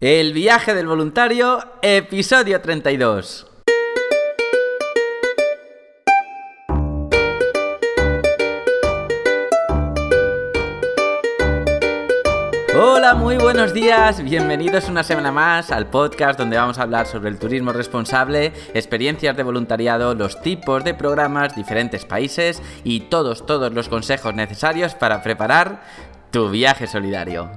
El viaje del voluntario, episodio 32. Hola, muy buenos días, bienvenidos una semana más al podcast donde vamos a hablar sobre el turismo responsable, experiencias de voluntariado, los tipos de programas, diferentes países y todos, todos los consejos necesarios para preparar tu viaje solidario.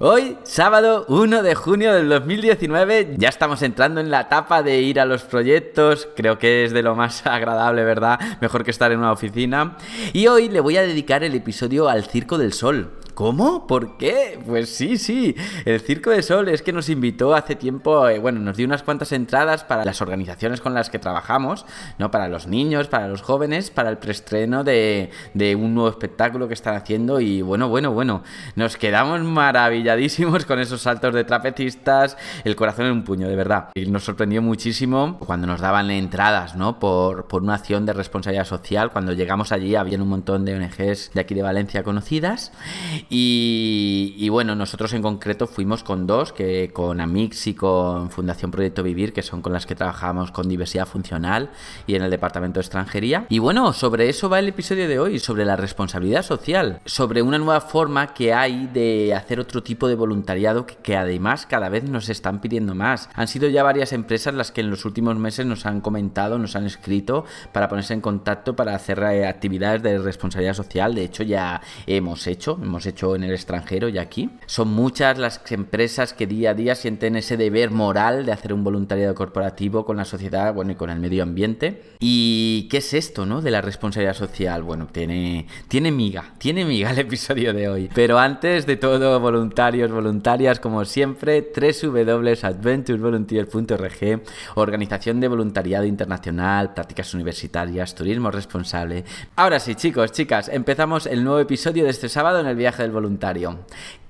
Hoy, sábado 1 de junio del 2019, ya estamos entrando en la etapa de ir a los proyectos, creo que es de lo más agradable, ¿verdad? Mejor que estar en una oficina. Y hoy le voy a dedicar el episodio al Circo del Sol. ¿Cómo? ¿Por qué? Pues sí, sí. El Circo de Sol es que nos invitó hace tiempo, eh, bueno, nos dio unas cuantas entradas para las organizaciones con las que trabajamos, ¿no? Para los niños, para los jóvenes, para el preestreno de, un nuevo espectáculo que están haciendo y bueno, bueno, bueno, nos quedamos maravilladísimos con esos saltos de trapecistas, el corazón en un puño, de verdad. Y nos sorprendió muchísimo cuando nos daban entradas, ¿no? Por, por una acción de responsabilidad social. Cuando llegamos allí había un montón de ONGs de aquí de Valencia conocidas y, bueno, nosotros en concreto fuimos con dos, que con Amix y con Fundación Proyecto Vivir, que son con las que trabajamos con diversidad funcional y en el departamento de extranjería. Y bueno, sobre eso va el episodio de hoy, sobre la responsabilidad social, sobre una nueva forma que hay de hacer otro tipo de voluntariado que, que además cada vez nos están pidiendo más. Han sido ya varias empresas las que en los últimos meses nos han comentado, nos han escrito para ponerse en contacto para hacer actividades de responsabilidad social. De hecho, ya hemos hecho, hemos hecho en el extranjero y aquí. Son muchas las empresas que día a día sienten ese deber moral de hacer un voluntariado corporativo con la sociedad, bueno, y con el medio ambiente. ¿Y qué es esto, no? De la responsabilidad social. Bueno, tiene, tiene miga, tiene miga el episodio de hoy. Pero antes de todo, voluntarios, voluntarias, como siempre, www.adventurevolunteer.org, organización de voluntariado internacional, prácticas universitarias, turismo responsable. Ahora sí, chicos, chicas, empezamos el nuevo episodio de este sábado en el viaje voluntario.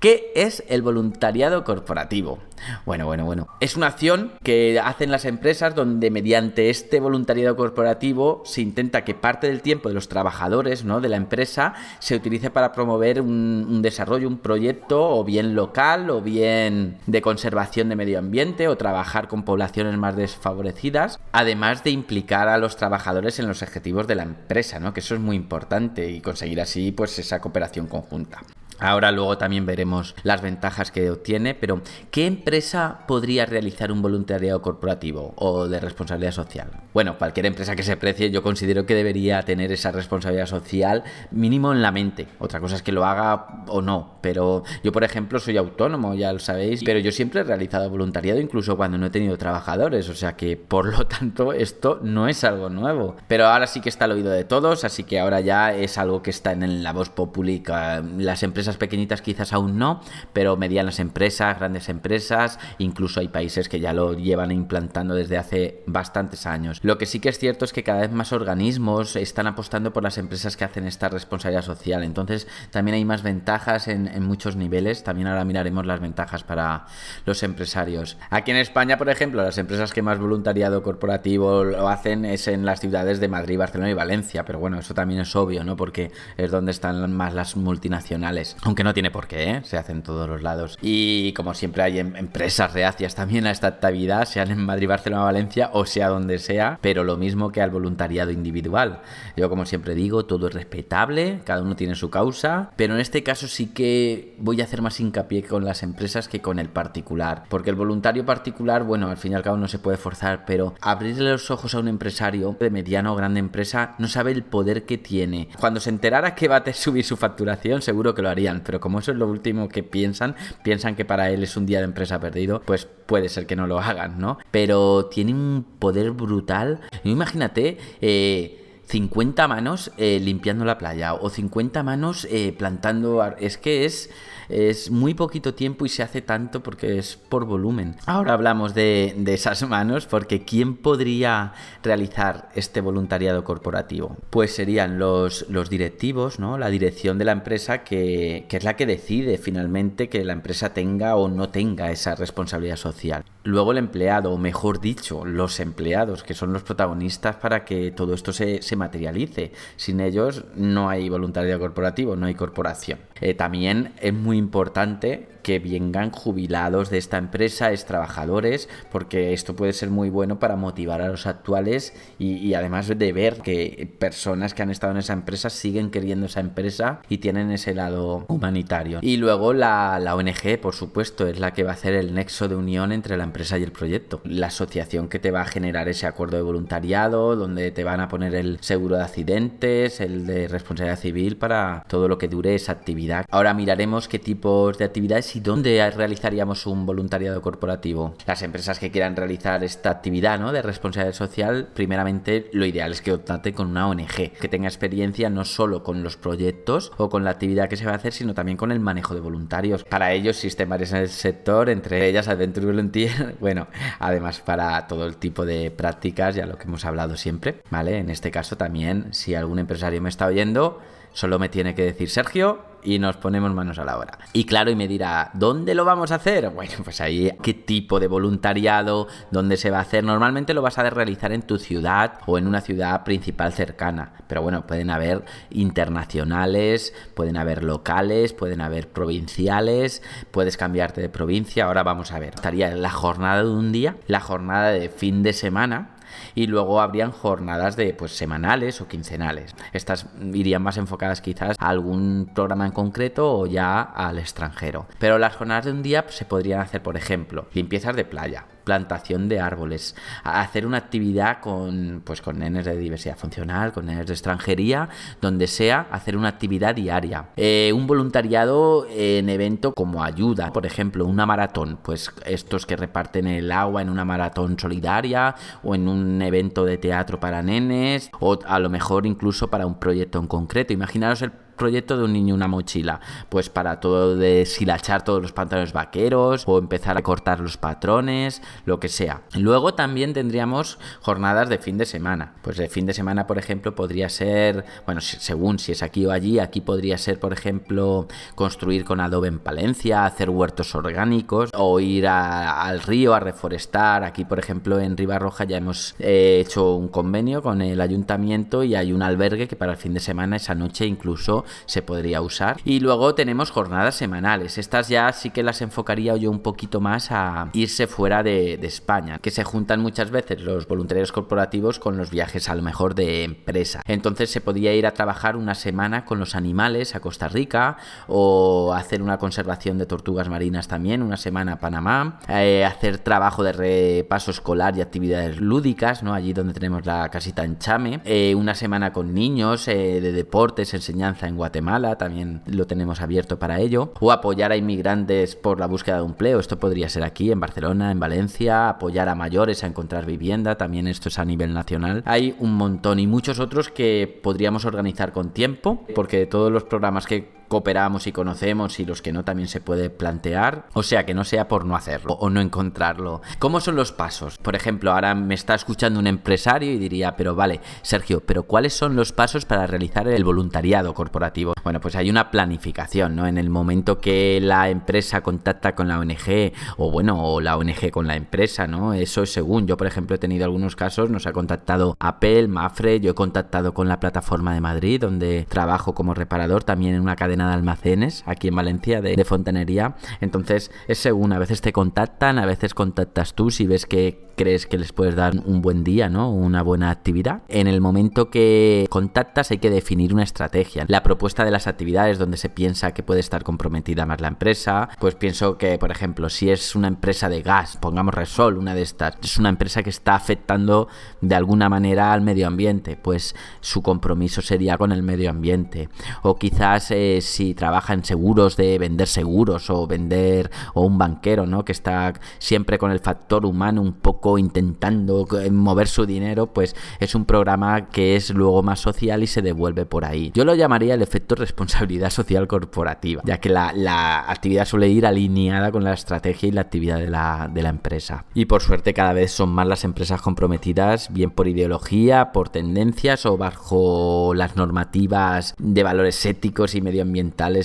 ¿Qué es el voluntariado corporativo? Bueno, bueno, bueno. Es una acción que hacen las empresas donde mediante este voluntariado corporativo se intenta que parte del tiempo de los trabajadores ¿no? de la empresa se utilice para promover un, un desarrollo, un proyecto o bien local o bien de conservación de medio ambiente o trabajar con poblaciones más desfavorecidas, además de implicar a los trabajadores en los objetivos de la empresa, ¿no? que eso es muy importante y conseguir así pues esa cooperación conjunta. Ahora luego también veremos las ventajas que obtiene, pero ¿qué empresa podría realizar un voluntariado corporativo o de responsabilidad social? Bueno, cualquier empresa que se precie yo considero que debería tener esa responsabilidad social mínimo en la mente. Otra cosa es que lo haga o no, pero yo por ejemplo soy autónomo, ya lo sabéis, pero yo siempre he realizado voluntariado incluso cuando no he tenido trabajadores, o sea que por lo tanto esto no es algo nuevo. Pero ahora sí que está al oído de todos, así que ahora ya es algo que está en la voz pública. Las empresas pequeñitas quizás aún no, pero medianas empresas, grandes empresas, incluso hay países que ya lo llevan implantando desde hace bastantes años. Lo que sí que es cierto es que cada vez más organismos están apostando por las empresas que hacen esta responsabilidad social. Entonces también hay más ventajas en, en muchos niveles. También ahora miraremos las ventajas para los empresarios. Aquí en España, por ejemplo, las empresas que más voluntariado corporativo lo hacen es en las ciudades de Madrid, Barcelona y Valencia. Pero bueno, eso también es obvio, ¿no? Porque es donde están más las multinacionales. Aunque no tiene por qué, ¿eh? se hace en todos los lados. Y como siempre hay em, empresas reacias también a esta actividad, sean en Madrid, Barcelona, Valencia o sea donde sea, pero lo mismo que al voluntariado individual. Yo como siempre digo, todo es respetable, cada uno tiene su causa, pero en este caso sí que voy a hacer más hincapié con las empresas que con el particular, porque el voluntario particular, bueno, al fin y al cabo no se puede forzar, pero abrirle los ojos a un empresario de mediana o grande empresa no sabe el poder que tiene. Cuando se enterara que va a subir su facturación, seguro que lo haría pero como eso es lo último que piensan, piensan que para él es un día de empresa perdido, pues puede ser que no lo hagan, ¿no? Pero tiene un poder brutal. Imagínate, eh, 50 manos eh, limpiando la playa o 50 manos eh, plantando. Es que es, es muy poquito tiempo y se hace tanto porque es por volumen. Ahora hablamos de, de esas manos porque ¿quién podría realizar este voluntariado corporativo? Pues serían los, los directivos, ¿no? La dirección de la empresa que, que es la que decide finalmente que la empresa tenga o no tenga esa responsabilidad social. Luego el empleado, o mejor dicho, los empleados, que son los protagonistas para que todo esto se, se materialice. Sin ellos no hay voluntariado corporativo, no hay corporación. Eh, también es muy importante que vengan jubilados de esta empresa, es trabajadores, porque esto puede ser muy bueno para motivar a los actuales y, además de ver que personas que han estado en esa empresa siguen queriendo esa empresa y tienen ese lado humanitario. Y luego la, la ONG, por supuesto, es la que va a hacer el nexo de unión entre la empresa y el proyecto. La asociación que te va a generar ese acuerdo de voluntariado, donde te van a poner el seguro de accidentes, el de responsabilidad civil para todo lo que dure esa actividad. Ahora miraremos qué tipos de actividades ¿Y dónde realizaríamos un voluntariado corporativo? Las empresas que quieran realizar esta actividad ¿no? de responsabilidad social, primeramente lo ideal es que opten con una ONG, que tenga experiencia no solo con los proyectos o con la actividad que se va a hacer, sino también con el manejo de voluntarios. Para ellos existen varias en el sector, entre ellas Adventure Volunteer, bueno, además para todo el tipo de prácticas, ya lo que hemos hablado siempre, ¿vale? En este caso también, si algún empresario me está oyendo, solo me tiene que decir Sergio, y nos ponemos manos a la obra. Y claro, y me dirá, ¿dónde lo vamos a hacer? Bueno, pues ahí, ¿qué tipo de voluntariado? ¿Dónde se va a hacer? Normalmente lo vas a realizar en tu ciudad o en una ciudad principal cercana. Pero bueno, pueden haber internacionales, pueden haber locales, pueden haber provinciales, puedes cambiarte de provincia. Ahora vamos a ver. Estaría la jornada de un día, la jornada de fin de semana y luego habrían jornadas de pues semanales o quincenales. Estas irían más enfocadas quizás a algún programa en concreto o ya al extranjero. Pero las jornadas de un día se podrían hacer, por ejemplo, limpiezas de playa, plantación de árboles, hacer una actividad con, pues, con nenes de diversidad funcional, con nenes de extranjería, donde sea hacer una actividad diaria. Eh, un voluntariado en evento como ayuda, por ejemplo, una maratón, pues estos que reparten el agua en una maratón solidaria o en un evento de teatro para nenes o a lo mejor incluso para un proyecto en concreto. Imaginaros el proyecto de un niño una mochila? Pues para todo deshilachar todos los pantalones vaqueros o empezar a cortar los patrones, lo que sea. Luego también tendríamos jornadas de fin de semana. Pues de fin de semana, por ejemplo, podría ser, bueno, según si es aquí o allí, aquí podría ser, por ejemplo, construir con adobe en Palencia, hacer huertos orgánicos o ir al río a reforestar. Aquí, por ejemplo, en Ribarroja ya hemos eh, hecho un convenio con el ayuntamiento y hay un albergue que para el fin de semana, esa noche incluso se podría usar. Y luego tenemos jornadas semanales. Estas ya sí que las enfocaría yo un poquito más a irse fuera de, España, que se juntan muchas veces los voluntarios corporativos con los viajes a lo mejor de empresa. Entonces se podría ir a trabajar una semana con los animales a Costa Rica o hacer una conservación de tortugas marinas también, una semana a Panamá, eh, hacer trabajo de repaso escolar y actividades lúdicas, ¿no? Allí donde tenemos la casita en Chame, eh, una semana con niños eh, de deportes, enseñanza en Guatemala, también lo tenemos abierto para ello, o apoyar a inmigrantes por la búsqueda de empleo, esto podría ser aquí, en Barcelona, en Valencia, apoyar a mayores a encontrar vivienda, también esto es a nivel nacional. Hay un montón y muchos otros que podríamos organizar con tiempo, porque de todos los programas que cooperamos y conocemos y los que no también se puede plantear. O sea, que no sea por no hacerlo o no encontrarlo. ¿Cómo son los pasos? Por ejemplo, ahora me está escuchando un empresario y diría, pero vale, Sergio, pero ¿cuáles son los pasos para realizar el voluntariado corporativo? Bueno, pues hay una planificación, ¿no? En el momento que la empresa contacta con la ONG o bueno, o la ONG con la empresa, ¿no? Eso es según. Yo, por ejemplo, he tenido algunos casos, nos ha contactado Apple, Mafre, yo he contactado con la plataforma de Madrid, donde trabajo como reparador también en una cadena de almacenes aquí en Valencia de, de fontanería. Entonces es según, a veces te contactan, a veces contactas tú si ves que crees que les puedes dar un buen día, ¿no? Una buena actividad. En el momento que contactas hay que definir una estrategia. La propuesta de las actividades donde se piensa que puede estar comprometida más la empresa, pues pienso que, por ejemplo, si es una empresa de gas, pongamos Resol, una de estas, es una empresa que está afectando de alguna manera al medio ambiente, pues su compromiso sería con el medio ambiente. O quizás eh, si trabaja en seguros de vender seguros o vender o un banquero, ¿no? Que está siempre con el factor humano un poco intentando mover su dinero, pues es un programa que es luego más social y se devuelve por ahí. Yo lo llamaría el efecto responsabilidad social corporativa, ya que la, actividad suele ir alineada con la estrategia y la actividad de la, de la empresa. Y por suerte cada vez son más las empresas comprometidas, bien por ideología, por tendencias o bajo las normativas de valores éticos y medioambientales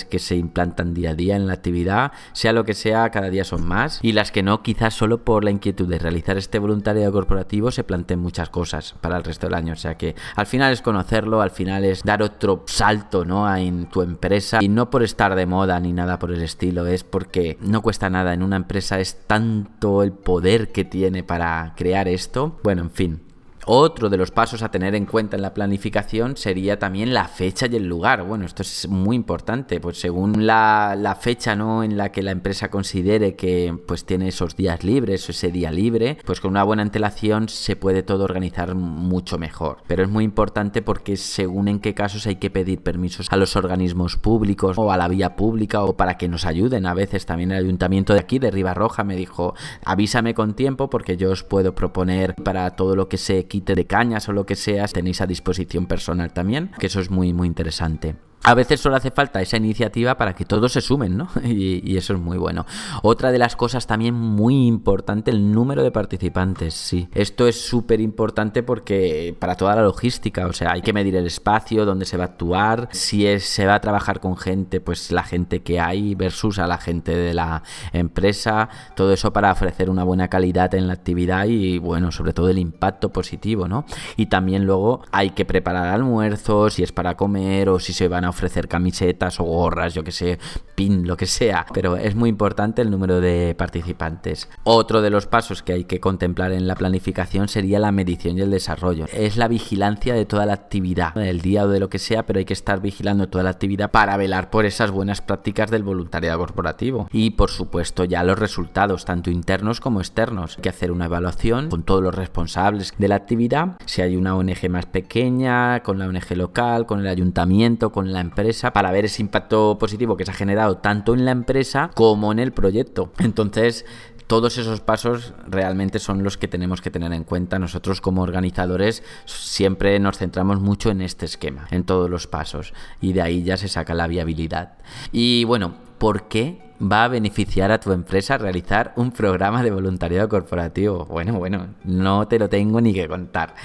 que se implantan día a día en la actividad, sea lo que sea, cada día son más. Y las que no, quizás solo por la inquietud de realizar este voluntariado corporativo se planteen muchas cosas para el resto del año. O sea que al final es conocerlo, al final es dar otro salto ¿no? en tu empresa. Y no por estar de moda ni nada por el estilo, es porque no cuesta nada. En una empresa es tanto el poder que tiene para crear esto. Bueno, en fin, otro de los pasos a tener en cuenta en la planificación sería también la fecha y el lugar. Bueno, esto es muy importante, pues según la, fecha ¿no? en la que la empresa considere que pues tiene esos días libres o ese día libre, pues con una buena antelación se puede todo organizar mucho mejor. Pero es muy importante porque según en qué casos hay que pedir permisos a los organismos públicos o a la vía pública o para que nos ayuden. A veces también el ayuntamiento de aquí, de Ribarroja, me dijo, avísame con tiempo porque yo os puedo proponer para todo lo que sé de cañas o lo que sea, tenéis a disposición personal también, que eso es muy, muy interesante a veces solo hace falta esa iniciativa para que todos se sumen, ¿no? Y, eso es muy bueno. Otra de las cosas también muy importante, el número de participantes, sí. Esto es súper importante porque para toda la logística, o sea, hay que medir el espacio, donde se va a actuar, si se va a trabajar con gente, pues la gente que hay versus a la gente de la empresa, todo eso para ofrecer una buena calidad en la actividad y, bueno, sobre todo el impacto positivo, ¿no? Y también luego hay que preparar almuerzos, si es para comer o si se van a ofrecer camisetas o gorras, yo que sé, pin, lo que sea. Pero es muy importante el número de participantes. Otro de los pasos que hay que contemplar en la planificación sería la medición y el desarrollo. Es la vigilancia de toda la actividad, del día o de lo que sea, pero hay que estar vigilando toda la actividad para velar por esas buenas prácticas del voluntariado corporativo. Y por supuesto ya los resultados, tanto internos como externos. Hay que hacer una evaluación con todos los responsables de la actividad, si hay una ONG más pequeña, con la ONG local, con el ayuntamiento, con la empresa para ver ese impacto positivo que se ha generado tanto en la empresa como en el proyecto. Entonces, todos esos pasos realmente son los que tenemos que tener en cuenta. Nosotros como organizadores siempre nos centramos mucho en este esquema, en todos los pasos, y de ahí ya se saca la viabilidad. Y bueno, ¿por qué va a beneficiar a tu empresa realizar un programa de voluntariado corporativo. Bueno, bueno, no te lo tengo ni que contar.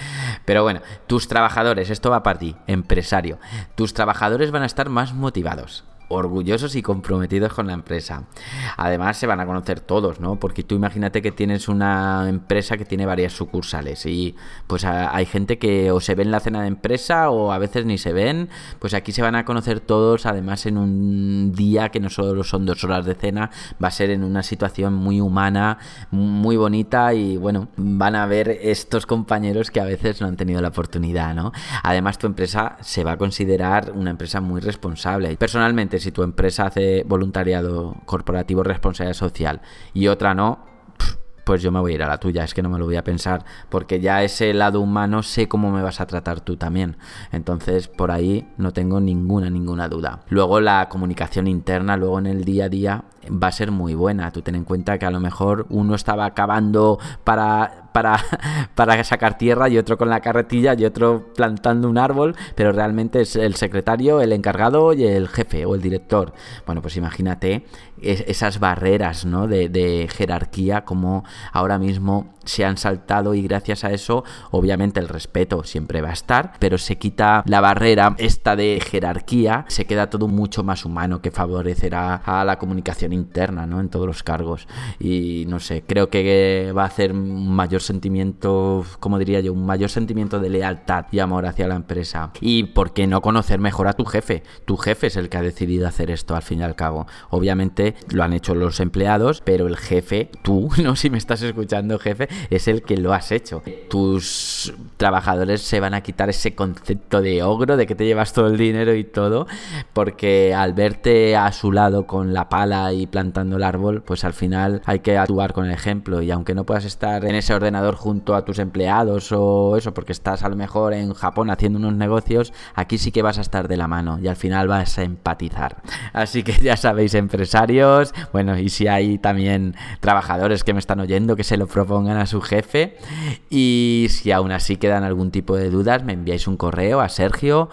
Pero bueno, tus trabajadores, esto va para ti, empresario. Tus trabajadores van a estar más motivados orgullosos y comprometidos con la empresa. Además se van a conocer todos, ¿no? Porque tú imagínate que tienes una empresa que tiene varias sucursales y pues hay gente que o se ve en la cena de empresa o a veces ni se ven, pues aquí se van a conocer todos, además en un día que no solo son dos horas de cena, va a ser en una situación muy humana, muy bonita y bueno, van a ver estos compañeros que a veces no han tenido la oportunidad, ¿no? Además tu empresa se va a considerar una empresa muy responsable. Personalmente si tu empresa hace voluntariado corporativo responsabilidad social y otra no, pues yo me voy a ir a la tuya, es que no me lo voy a pensar, porque ya ese lado humano sé cómo me vas a tratar tú también. Entonces, por ahí no tengo ninguna, ninguna duda. Luego la comunicación interna, luego en el día a día, va a ser muy buena. Tú ten en cuenta que a lo mejor uno estaba acabando para para, para sacar tierra y otro con la carretilla y otro plantando un árbol, pero realmente es el secretario, el encargado y el jefe o el director. Bueno, pues imagínate esas barreras ¿no? de, de jerarquía como ahora mismo se han saltado y gracias a eso obviamente el respeto siempre va a estar, pero se quita la barrera esta de jerarquía, se queda todo mucho más humano que favorecerá a la comunicación interna ¿no? en todos los cargos. Y no sé, creo que va a hacer un mayor sentimiento, como diría yo, un mayor sentimiento de lealtad y amor hacia la empresa. Y por qué no conocer mejor a tu jefe, tu jefe es el que ha decidido hacer esto al fin y al cabo, obviamente lo han hecho los empleados, pero el jefe, tú, no si me estás escuchando jefe, es el que lo has hecho. Tus trabajadores se van a quitar ese concepto de ogro, de que te llevas todo el dinero y todo, porque al verte a su lado con la pala y plantando el árbol, pues al final hay que actuar con el ejemplo y aunque no puedas estar en ese ordenador junto a tus empleados o eso, porque estás a lo mejor en Japón haciendo unos negocios, aquí sí que vas a estar de la mano y al final vas a empatizar. Así que ya sabéis, empresarios, bueno, y si hay también trabajadores que me están oyendo que se lo propongan su jefe. Y si aún así quedan algún tipo de dudas, me enviáis un correo a sergio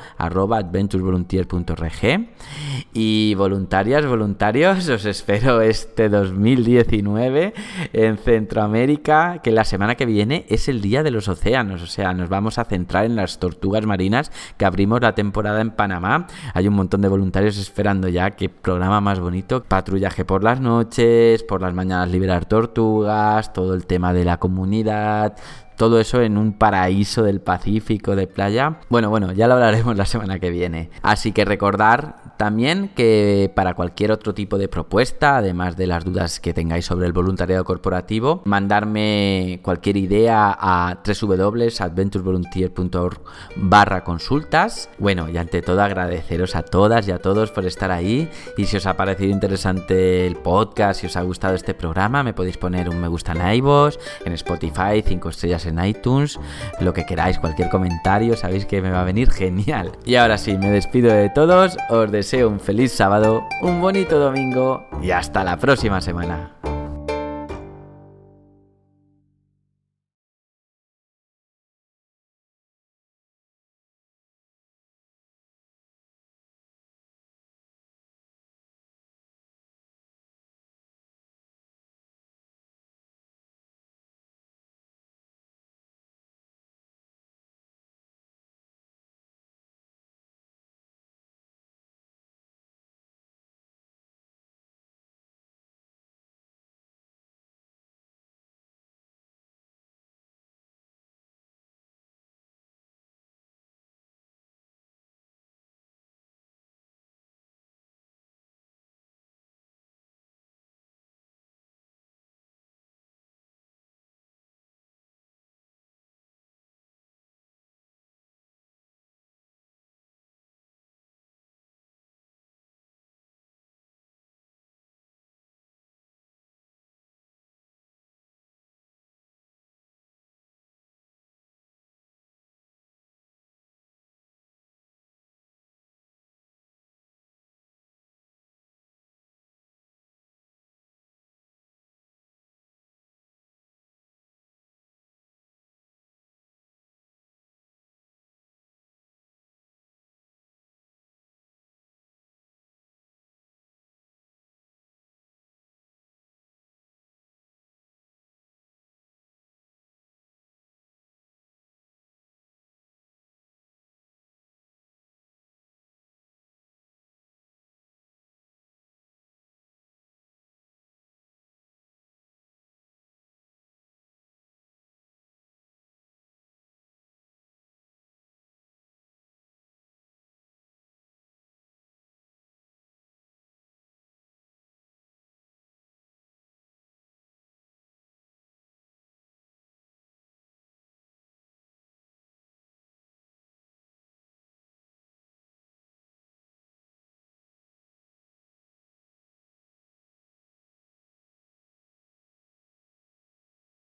Y voluntarias, voluntarios, os espero este 2019 en Centroamérica, que la semana que viene es el Día de los Océanos. O sea, nos vamos a centrar en las tortugas marinas que abrimos la temporada en Panamá. Hay un montón de voluntarios esperando ya. Qué programa más bonito. Patrullaje por las noches, por las mañanas liberar tortugas, todo el tema de la comunidad, todo eso en un paraíso del Pacífico de playa. Bueno, bueno, ya lo hablaremos la semana que viene. Así que recordar también que para cualquier otro tipo de propuesta, además de las dudas que tengáis sobre el voluntariado corporativo, mandarme cualquier idea a www.adventurevolunteer.org barra consultas. Bueno, y ante todo agradeceros a todas y a todos por estar ahí. Y si os ha parecido interesante el podcast, si os ha gustado este programa, me podéis poner un me gusta en iVoox, en Spotify, 5 en iTunes, lo que queráis, cualquier comentario, sabéis que me va a venir genial. Y ahora sí, me despido de todos, os deseo un feliz sábado, un bonito domingo y hasta la próxima semana.